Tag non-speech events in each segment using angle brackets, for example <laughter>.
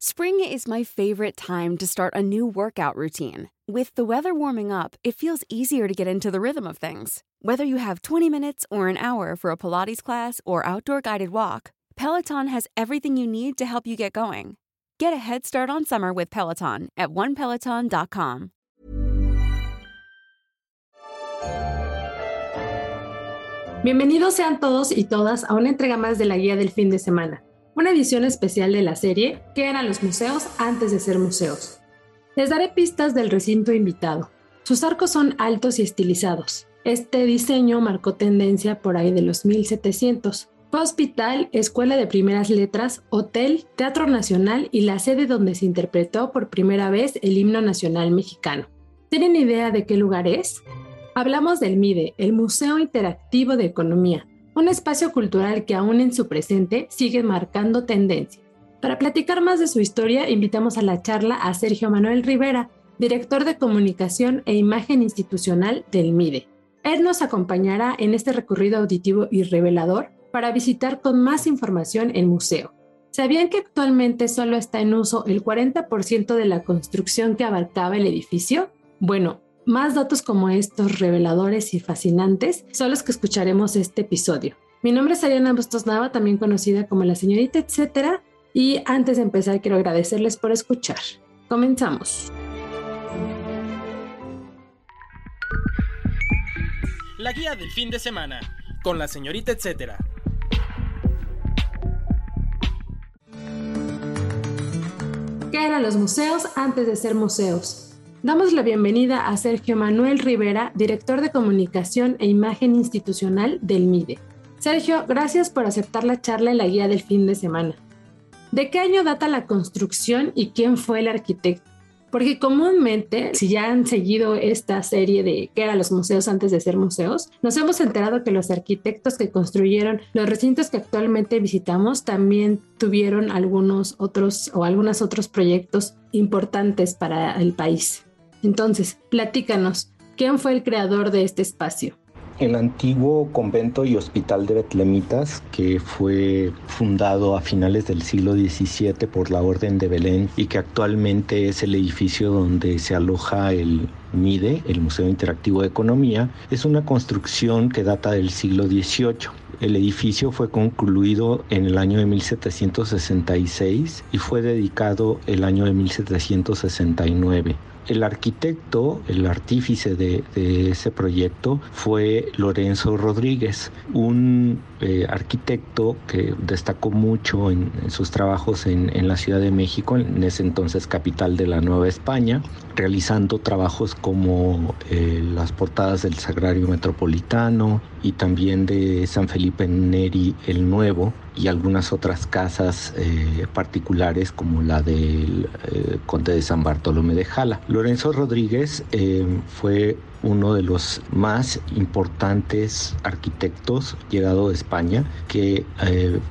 Spring is my favorite time to start a new workout routine. With the weather warming up, it feels easier to get into the rhythm of things. Whether you have 20 minutes or an hour for a Pilates class or outdoor guided walk, Peloton has everything you need to help you get going. Get a head start on summer with Peloton at onepeloton.com. Bienvenidos sean todos y todas a una entrega más de la guía del fin de semana. Una edición especial de la serie ¿Qué eran los museos antes de ser museos? Les daré pistas del recinto invitado. Sus arcos son altos y estilizados. Este diseño marcó tendencia por ahí de los 1700. Fue hospital, escuela de primeras letras, hotel, teatro nacional y la sede donde se interpretó por primera vez el himno nacional mexicano. ¿Tienen idea de qué lugar es? Hablamos del MIDE, el Museo Interactivo de Economía, un espacio cultural que aún en su presente sigue marcando tendencia. Para platicar más de su historia, invitamos a la charla a Sergio Manuel Rivera, director de comunicación e imagen institucional del MIDE. Él nos acompañará en este recorrido auditivo y revelador para visitar con más información el museo. ¿Sabían que actualmente solo está en uso el 40% de la construcción que abarcaba el edificio? Bueno, más datos como estos reveladores y fascinantes son los que escucharemos este episodio. Mi nombre es Ariana Bustos Nava, también conocida como la señorita etcétera, y antes de empezar quiero agradecerles por escuchar. Comenzamos. La guía del fin de semana con la señorita etcétera. ¿Qué eran los museos antes de ser museos? Damos la bienvenida a Sergio Manuel Rivera, director de comunicación e imagen institucional del MIDE. Sergio, gracias por aceptar la charla en la guía del fin de semana. ¿De qué año data la construcción y quién fue el arquitecto? Porque comúnmente, si ya han seguido esta serie de qué eran los museos antes de ser museos, nos hemos enterado que los arquitectos que construyeron los recintos que actualmente visitamos también tuvieron algunos otros o algunos otros proyectos importantes para el país. Entonces, platícanos, ¿quién fue el creador de este espacio? El antiguo convento y hospital de Betlemitas, que fue fundado a finales del siglo XVII por la Orden de Belén y que actualmente es el edificio donde se aloja el MIDE, el Museo Interactivo de Economía, es una construcción que data del siglo XVIII. El edificio fue concluido en el año de 1766 y fue dedicado el año de 1769. El arquitecto, el artífice de, ese proyecto fue Lorenzo Rodríguez, un eh, arquitecto que destacó mucho en, sus trabajos en, la Ciudad de México, en ese entonces capital de la Nueva España, realizando trabajos como eh, las portadas del Sagrario Metropolitano y también de San Felipe Neri el Nuevo, y algunas otras casas eh, particulares como la del eh, conde de San Bartolomé de Jala. Lorenzo Rodríguez eh, fue uno de los más importantes arquitectos llegado de Que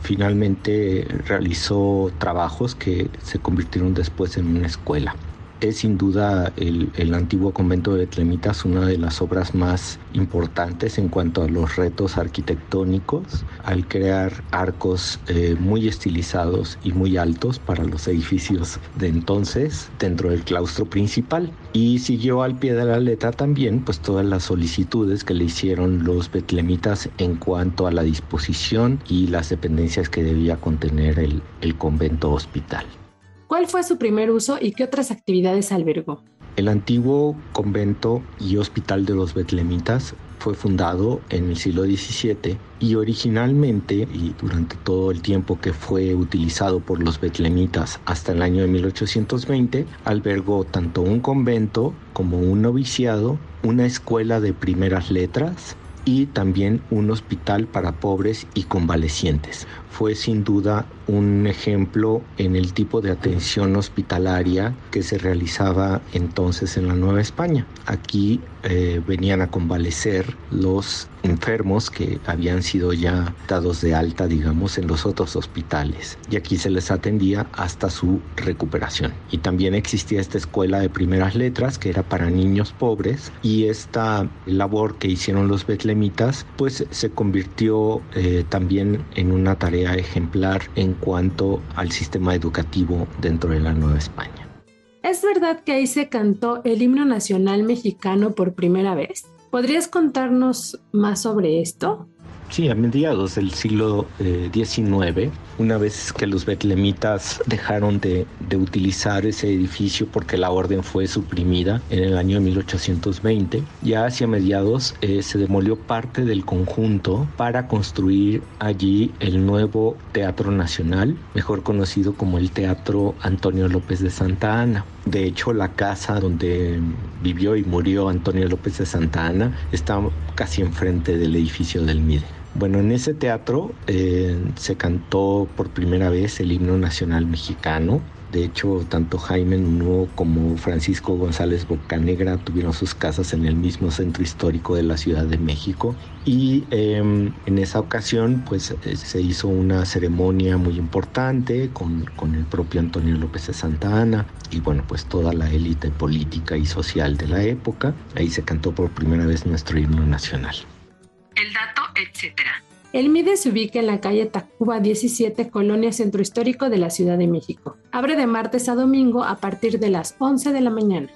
finalmente realizó trabajos que se convirtieron después en una escuela es sin duda el, antiguo convento de Betlemitas una de las obras más importantes en cuanto a los retos arquitectónicos, al crear arcos eh, muy estilizados y muy altos para los edificios de entonces dentro del claustro principal. Y siguió al pie de la letra también pues todas las solicitudes que le hicieron los betlemitas en cuanto a la disposición y las dependencias que debía contener el convento hospital. ¿Cuál fue su primer uso y qué otras actividades albergó? El antiguo convento y hospital de los betlemitas fue fundado en el siglo XVII y originalmente y durante todo el tiempo que fue utilizado por los betlemitas hasta el año de 1820 albergó tanto un convento como un noviciado, una escuela de primeras letras, y también un hospital para pobres y convalecientes. Fue sin duda un ejemplo en el tipo de atención hospitalaria que se realizaba entonces en la Nueva España. Aquí eh, venían a convalecer los enfermos que habían sido ya dados de alta, digamos, en los otros hospitales. Y aquí se les atendía hasta su recuperación. Y también existía esta escuela de primeras letras que era para niños pobres y esta labor que hicieron los betlemitas pues se convirtió eh, también en una tarea tarea ejemplar en cuanto al sistema educativo dentro de la Nueva España. ¿Es verdad que ahí se cantó el himno nacional mexicano por primera vez? ¿Podrías contarnos más sobre esto? Sí, a mediados del siglo XIX, eh, una vez que los betlemitas dejaron de, utilizar ese edificio porque la orden fue suprimida en el año 1820, ya hacia mediados eh, se demolió parte del conjunto para construir allí el nuevo Teatro Nacional, mejor conocido como el Teatro Antonio López de Santa Ana. De hecho, la casa donde vivió y murió Antonio López de Santa Ana está casi enfrente del edificio del MIDE. Bueno, en ese teatro eh, se cantó por primera vez el himno nacional mexicano. De hecho, tanto Jaime Nuno como Francisco González Bocanegra tuvieron sus casas en el mismo centro histórico de la Ciudad de México. Y em, en esa ocasión, pues eh, se hizo una ceremonia muy importante con, con el propio Antonio López de Santa Ana y bueno, pues toda la élite política y social de la época. Ahí se cantó por primera vez nuestro himno nacional el dato, El MIDE se ubica en la calle Tacuba 17, Colonia Centro Histórico de la Ciudad de México. Abre de martes a domingo a partir de las 11 de la mañana.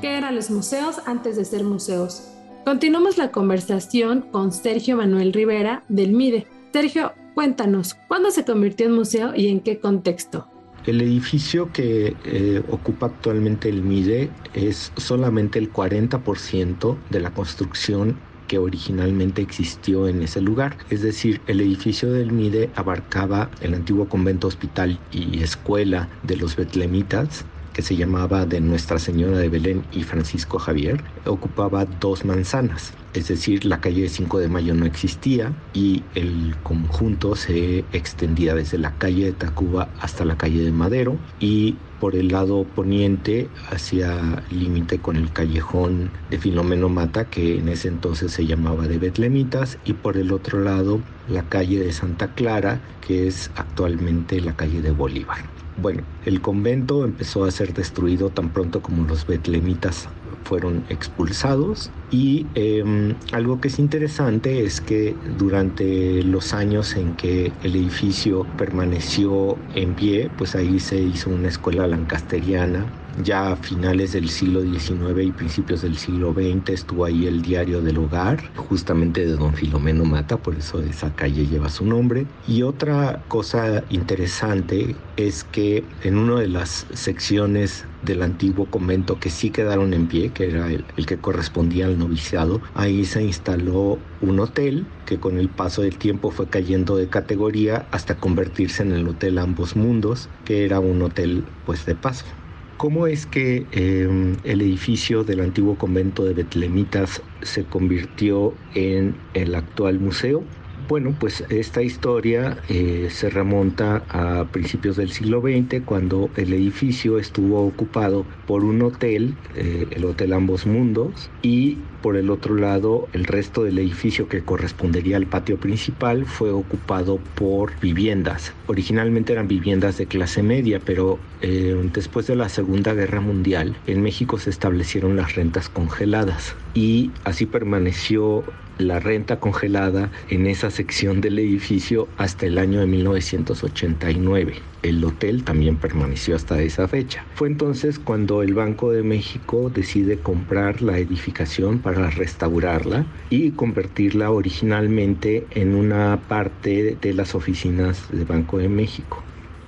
¿Qué eran los museos antes de ser museos? Continuamos la conversación con Sergio Manuel Rivera del MIDE. Sergio, cuéntanos, ¿cuándo se convirtió en museo y en qué contexto? El edificio que eh, ocupa actualmente el MIDE es solamente el 40% de la construcción que originalmente existió en ese lugar. Es decir, el edificio del MIDE abarcaba el antiguo convento hospital y escuela de los betlemitas que se llamaba de Nuestra Señora de Belén y Francisco Javier, ocupaba dos manzanas, es decir, la calle 5 de Mayo no existía y el conjunto se extendía desde la calle de Tacuba hasta la calle de Madero y por el lado poniente hacia límite con el callejón de Filomeno Mata, que en ese entonces se llamaba de Betlemitas, y por el otro lado la calle de Santa Clara, que es actualmente la calle de Bolívar. Bueno, el convento empezó a ser destruido tan pronto como los betlemitas fueron expulsados. Y em, algo que es interesante es que durante los años en que el edificio permaneció en pie, pues ahí se hizo una escuela lancasteriana ya a finales del siglo XIX y principios del siglo XX estuvo ahí el Diario del Hogar, justamente de don Filomeno Mata, por eso esa calle lleva su nombre. Y otra cosa interesante es que en una de las secciones del antiguo convento que sí quedaron en pie, que era el, el, que correspondía al noviciado, ahí se instaló un hotel que con el paso del tiempo fue cayendo de categoría hasta convertirse en el Hotel Ambos Mundos, que era un hotel pues de paso. ¿Cómo es que em, el edificio del antiguo convento de Betlemitas se convirtió en el actual museo? Bueno, pues esta historia eh, se remonta a principios del siglo XX cuando el edificio estuvo ocupado por un hotel, eh, el Hotel Ambos Mundos, y por el otro lado el resto del edificio que correspondería al patio principal fue ocupado por viviendas. Originalmente eran viviendas de clase media, pero eh, después de la Segunda Guerra Mundial en México se establecieron las rentas congeladas y así permaneció la renta congelada en esa sección del edificio hasta el año de 1989. El hotel también permaneció hasta esa fecha. Fue entonces cuando el Banco de México decide comprar la edificación para restaurarla y convertirla originalmente en una parte de las oficinas del Banco de México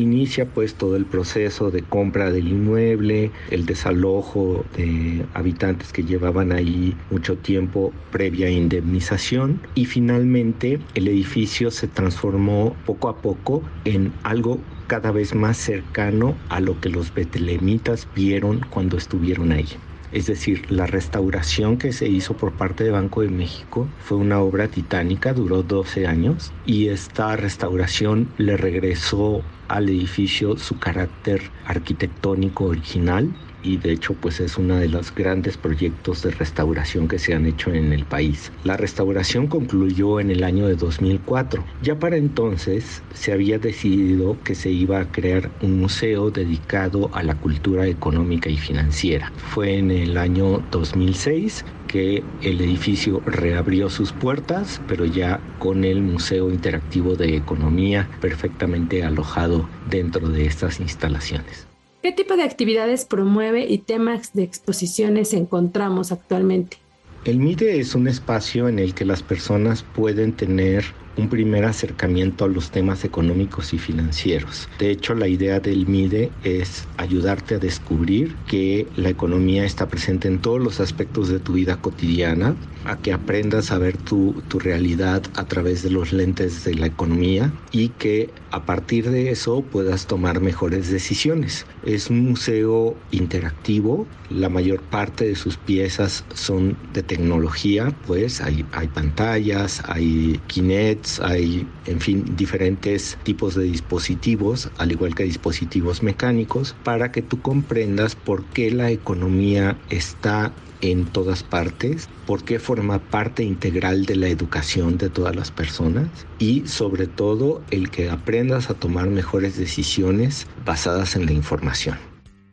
inicia pues todo el proceso de compra del inmueble, el desalojo de habitantes que llevaban ahí mucho tiempo previa indemnización y finalmente el edificio se transformó poco a poco en algo cada vez más cercano a lo que los betlemitas vieron cuando estuvieron ahí. Es decir, la restauración que se hizo por parte de Banco de México fue una obra titánica, duró 12 años y esta restauración le regresó al edificio su carácter arquitectónico original y de hecho pues es uno de los grandes proyectos de restauración que se han hecho en el país. La restauración concluyó en el año de 2004. Ya para entonces se había decidido que se iba a crear un museo dedicado a la cultura económica y financiera. Fue en el año 2006 que el edificio reabrió sus puertas, pero ya con el Museo Interactivo de Economía perfectamente alojado dentro de estas instalaciones. ¿Qué tipo de actividades promueve y temas de exposiciones encontramos actualmente? El MIDE es un espacio en el que las personas pueden tener un primer acercamiento a los temas económicos y financieros. De hecho, la idea del MIDE es ayudarte a descubrir que la economía está presente en todos los aspectos de tu vida cotidiana, a que aprendas a ver tu, tu realidad a través de los lentes de la economía y que a partir de eso puedas tomar mejores decisiones. Es un museo interactivo, la mayor parte de sus piezas son de tecnología, pues hay, hay pantallas, hay Hay, en fin, diferentes tipos de dispositivos, al igual que dispositivos mecánicos, para que tú comprendas por qué la economía está en todas partes, por qué forma parte integral de la educación de todas las personas y sobre todo el que aprendas a tomar mejores decisiones basadas en la información.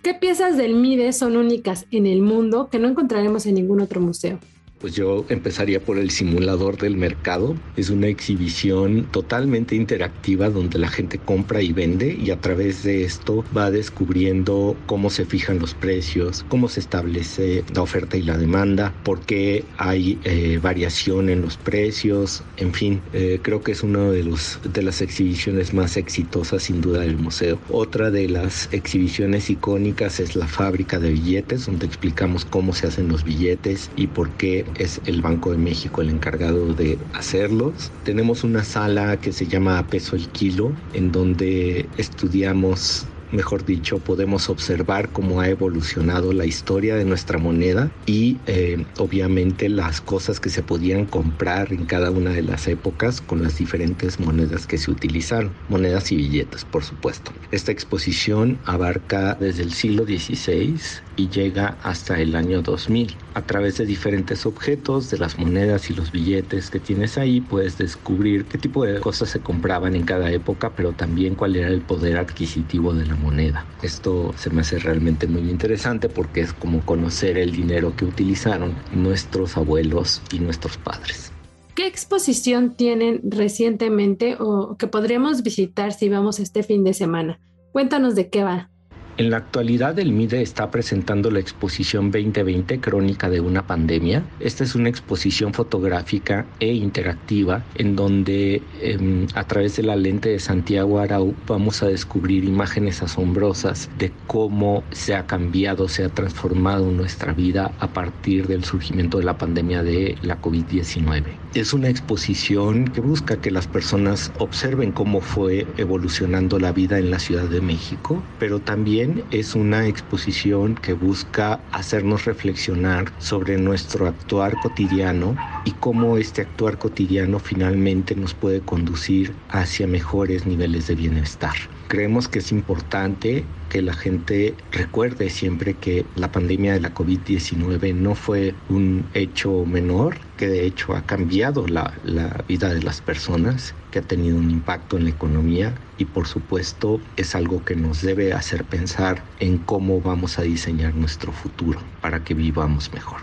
¿Qué piezas del MIDE son únicas en el mundo que no encontraremos en ningún otro museo? Pues yo empezaría por el simulador del mercado. Es una exhibición totalmente interactiva donde la gente compra y vende y a través de esto va descubriendo cómo se fijan los precios, cómo se establece la oferta y la demanda, por qué hay eh, variación en los precios, en fin, eh, creo que es una de, los, de las exhibiciones más exitosas sin duda del museo. Otra de las exhibiciones icónicas es la fábrica de billetes, donde explicamos cómo se hacen los billetes y por qué es el Banco de México el encargado de hacerlos. Tenemos una sala que se llama Peso el Kilo, en donde estudiamos mejor dicho, podemos observar cómo ha evolucionado la historia de nuestra moneda y eh, obviamente las cosas que se podían comprar en cada una de las épocas con las diferentes monedas que se utilizaron, monedas y billetes, por supuesto. Esta exposición abarca desde el siglo XVI y llega hasta el año 2000. A través de diferentes objetos, de las monedas y los billetes que tienes ahí, puedes descubrir qué tipo de cosas se compraban en cada época, pero también cuál era el poder adquisitivo de la moneda. Esto se me hace realmente muy interesante porque es como conocer el dinero que utilizaron nuestros abuelos y nuestros padres. ¿Qué exposición tienen recientemente o que podríamos visitar si vamos este fin de semana? Cuéntanos de qué va. En la actualidad el MIDE está presentando la exposición 2020 Crónica de una pandemia. Esta es una exposición fotográfica e interactiva en donde em, a través de la lente de Santiago Arau vamos a descubrir imágenes asombrosas de cómo se ha cambiado, se ha transformado nuestra vida a partir del surgimiento de la pandemia de la COVID-19. Es una exposición que busca que las personas observen cómo fue evolucionando la vida en la Ciudad de México, pero también es una exposición que busca hacernos reflexionar sobre nuestro actuar cotidiano y cómo este actuar cotidiano finalmente nos puede conducir hacia mejores niveles de bienestar. Creemos que es importante que la gente recuerde siempre que la pandemia de la COVID-19 no fue un hecho menor, que de hecho ha cambiado la, la, vida de las personas, que ha tenido un impacto en la economía y por supuesto es algo que nos debe hacer pensar en cómo vamos a diseñar nuestro futuro para que vivamos mejor.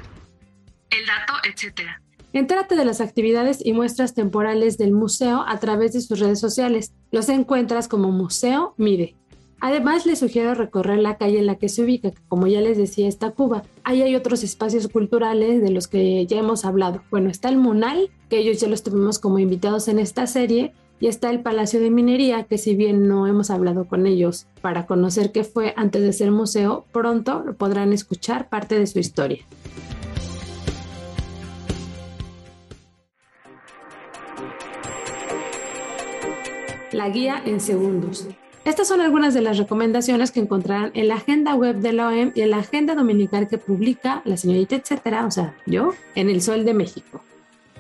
El dato, etcétera. Entérate de las actividades y muestras temporales del museo a través de sus redes sociales. Los encuentras como Museo Mide. Además, les sugiero recorrer la calle en la que se ubica, que como ya les decía, está Cuba. Ahí hay otros espacios culturales de los que ya hemos hablado. Bueno, está el Munal, que ellos ya los tuvimos como invitados en esta serie, y está el Palacio de Minería, que si bien no hemos hablado con ellos para conocer qué fue antes de ser museo, pronto podrán escuchar parte de su historia. La guía en segundos. Estas son algunas de las recomendaciones que encontrarán en la agenda web de la OEM y en la agenda dominical que publica la señorita etcétera, o sea, yo, en El Sol de México.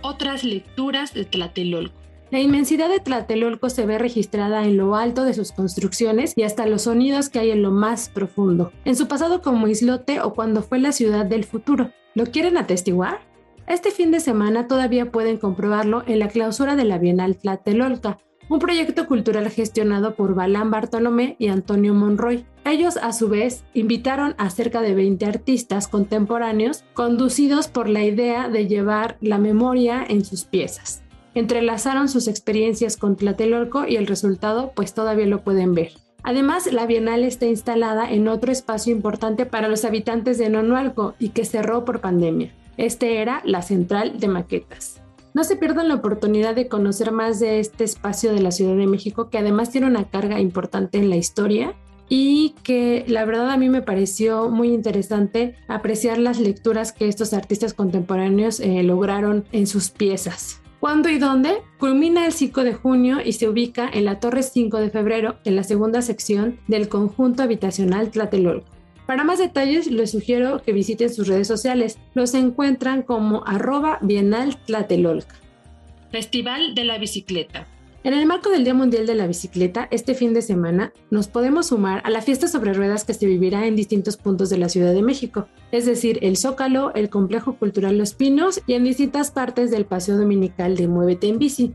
Otras lecturas de Tlatelolco. La inmensidad de Tlatelolco se ve registrada en lo alto de sus construcciones y hasta los sonidos que hay en lo más profundo, en su pasado como islote o cuando fue la ciudad del futuro. ¿Lo quieren atestiguar? Este fin de semana todavía pueden comprobarlo en la clausura de la Bienal Tlatelolca, un proyecto cultural gestionado por Balán Bartolomé y Antonio Monroy. Ellos, a su vez, invitaron a cerca de 20 artistas contemporáneos, conducidos por la idea de llevar la memoria en sus piezas. Entrelazaron sus experiencias con Tlatelolco y el resultado, pues todavía lo pueden ver. Además, la Bienal está instalada en otro espacio importante para los habitantes de Nonualco y que cerró por pandemia. Este era la Central de Maquetas. No se pierdan la oportunidad de conocer más de este espacio de la Ciudad de México, que además tiene una carga importante en la historia y que la verdad a mí me pareció muy interesante apreciar las lecturas que estos artistas contemporáneos eh, lograron en sus piezas. ¿Cuándo y dónde? Culmina el 5 de junio y se ubica en la Torre 5 de febrero, en la segunda sección del conjunto habitacional Tlatelolco. Para más detalles, les sugiero que visiten sus redes sociales. Los encuentran como arroba Bienal Tlatelolca. Festival de la Bicicleta. En el marco del Día Mundial de la Bicicleta, este fin de semana nos podemos sumar a la fiesta sobre ruedas que se vivirá en distintos puntos de la Ciudad de México, es decir, el Zócalo, el Complejo Cultural Los Pinos y en distintas partes del Paseo Dominical de Muévete en Bici.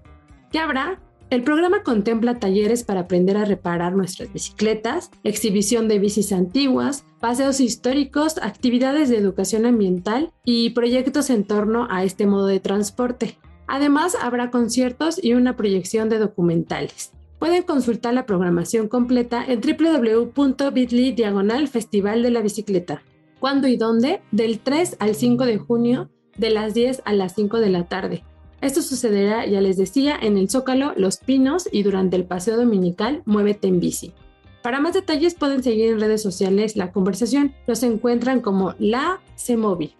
¿Qué habrá? El programa contempla talleres para aprender a reparar nuestras bicicletas, exhibición de bicis antiguas, paseos históricos, actividades de educación ambiental y proyectos en torno a este modo de transporte. Además, habrá conciertos y una proyección de documentales. Pueden consultar la programación completa en www.bit.ly diagonal Festival de la Bicicleta. ¿Cuándo y dónde? Del 3 al 5 de junio, de las 10 a las 5 de la tarde. Esto sucederá, ya les decía, en el Zócalo, Los Pinos y durante el paseo dominical Muévete en bici. Para más detalles pueden seguir en redes sociales la conversación. Los encuentran como La Semovi.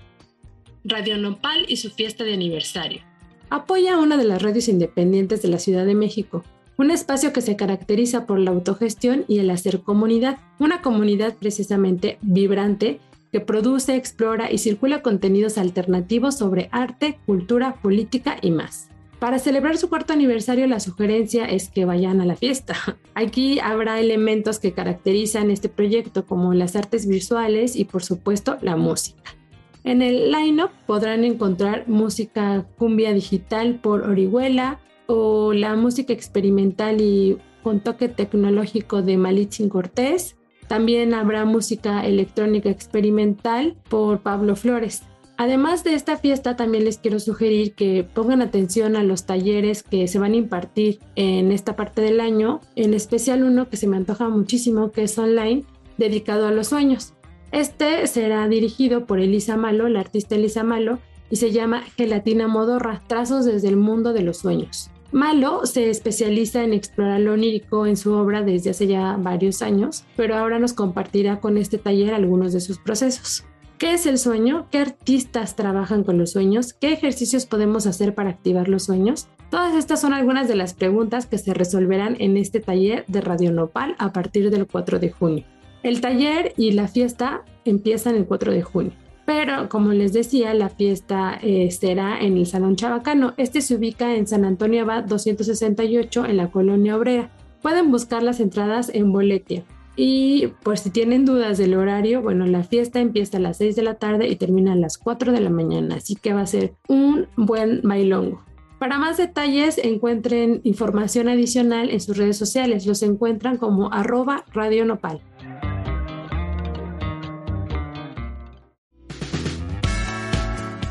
Radio Nopal y su fiesta de aniversario. Apoya una de las radios independientes de la Ciudad de México, un espacio que se caracteriza por la autogestión y el hacer comunidad, una comunidad precisamente vibrante que produce, explora y circula contenidos alternativos sobre arte, cultura, política y más. Para celebrar su cuarto aniversario, la sugerencia es que vayan a la fiesta. <laughs> Aquí habrá elementos que caracterizan este proyecto, como las artes visuales y, por supuesto, la música. En el line-up podrán encontrar música cumbia digital por Orihuela o la música experimental y con toque tecnológico de Malitzin Cortés, también habrá música electrónica experimental por Pablo Flores. Además de esta fiesta, también les quiero sugerir que pongan atención a los talleres que se van a impartir en esta parte del año, en especial uno que se me antoja muchísimo, que es online, dedicado a los sueños. Este será dirigido por Elisa Malo, la artista Elisa Malo, y se llama Gelatina Modorra, Trazos desde el Mundo de los Sueños. Malo se especializa en explorar lo onírico en su obra desde hace ya varios años, pero ahora nos compartirá con este taller algunos de sus procesos. ¿Qué es el sueño? ¿Qué artistas trabajan con los sueños? ¿Qué ejercicios podemos hacer para activar los sueños? Todas estas son algunas de las preguntas que se resolverán en este taller de Radio Nopal a partir del 4 de junio. El taller y la fiesta empiezan el 4 de junio. Pero como les decía, la fiesta eh, será en el Salón Chabacano. Este se ubica en San Antonio Abad 268 en la colonia obrera. Pueden buscar las entradas en Boletia. Y por si tienen dudas del horario, bueno, la fiesta empieza a las 6 de la tarde y termina a las 4 de la mañana, así que va a ser un buen bailongo. Para más detalles, encuentren información adicional en sus redes sociales. Los encuentran como arroba Radio Nopal.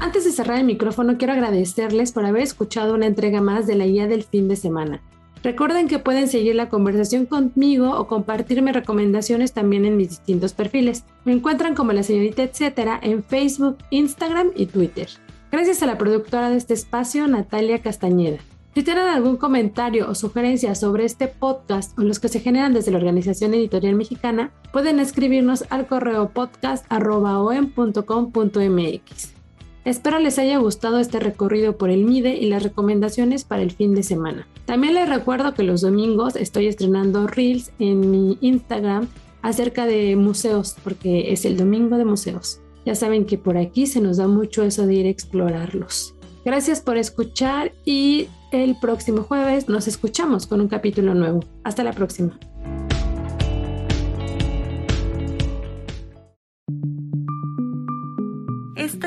Antes de cerrar el micrófono, quiero agradecerles por haber escuchado una entrega más de la guía del fin de semana. Recuerden que pueden seguir la conversación conmigo o compartirme recomendaciones también en mis distintos perfiles. Me encuentran como la señorita etcétera en Facebook, Instagram y Twitter. Gracias a la productora de este espacio, Natalia Castañeda. Si tienen algún comentario o sugerencia sobre este podcast o los que se generan desde la Organización Editorial Mexicana, pueden escribirnos al correo podcast.com.mx. Espero les haya gustado este recorrido por el MIDE y las recomendaciones para el fin de semana. También les recuerdo que los domingos estoy estrenando Reels en mi Instagram acerca de museos, porque es el domingo de museos. Ya saben que por aquí se nos da mucho eso de ir a explorarlos. Gracias por escuchar y el próximo jueves nos escuchamos con un capítulo nuevo. Hasta la próxima.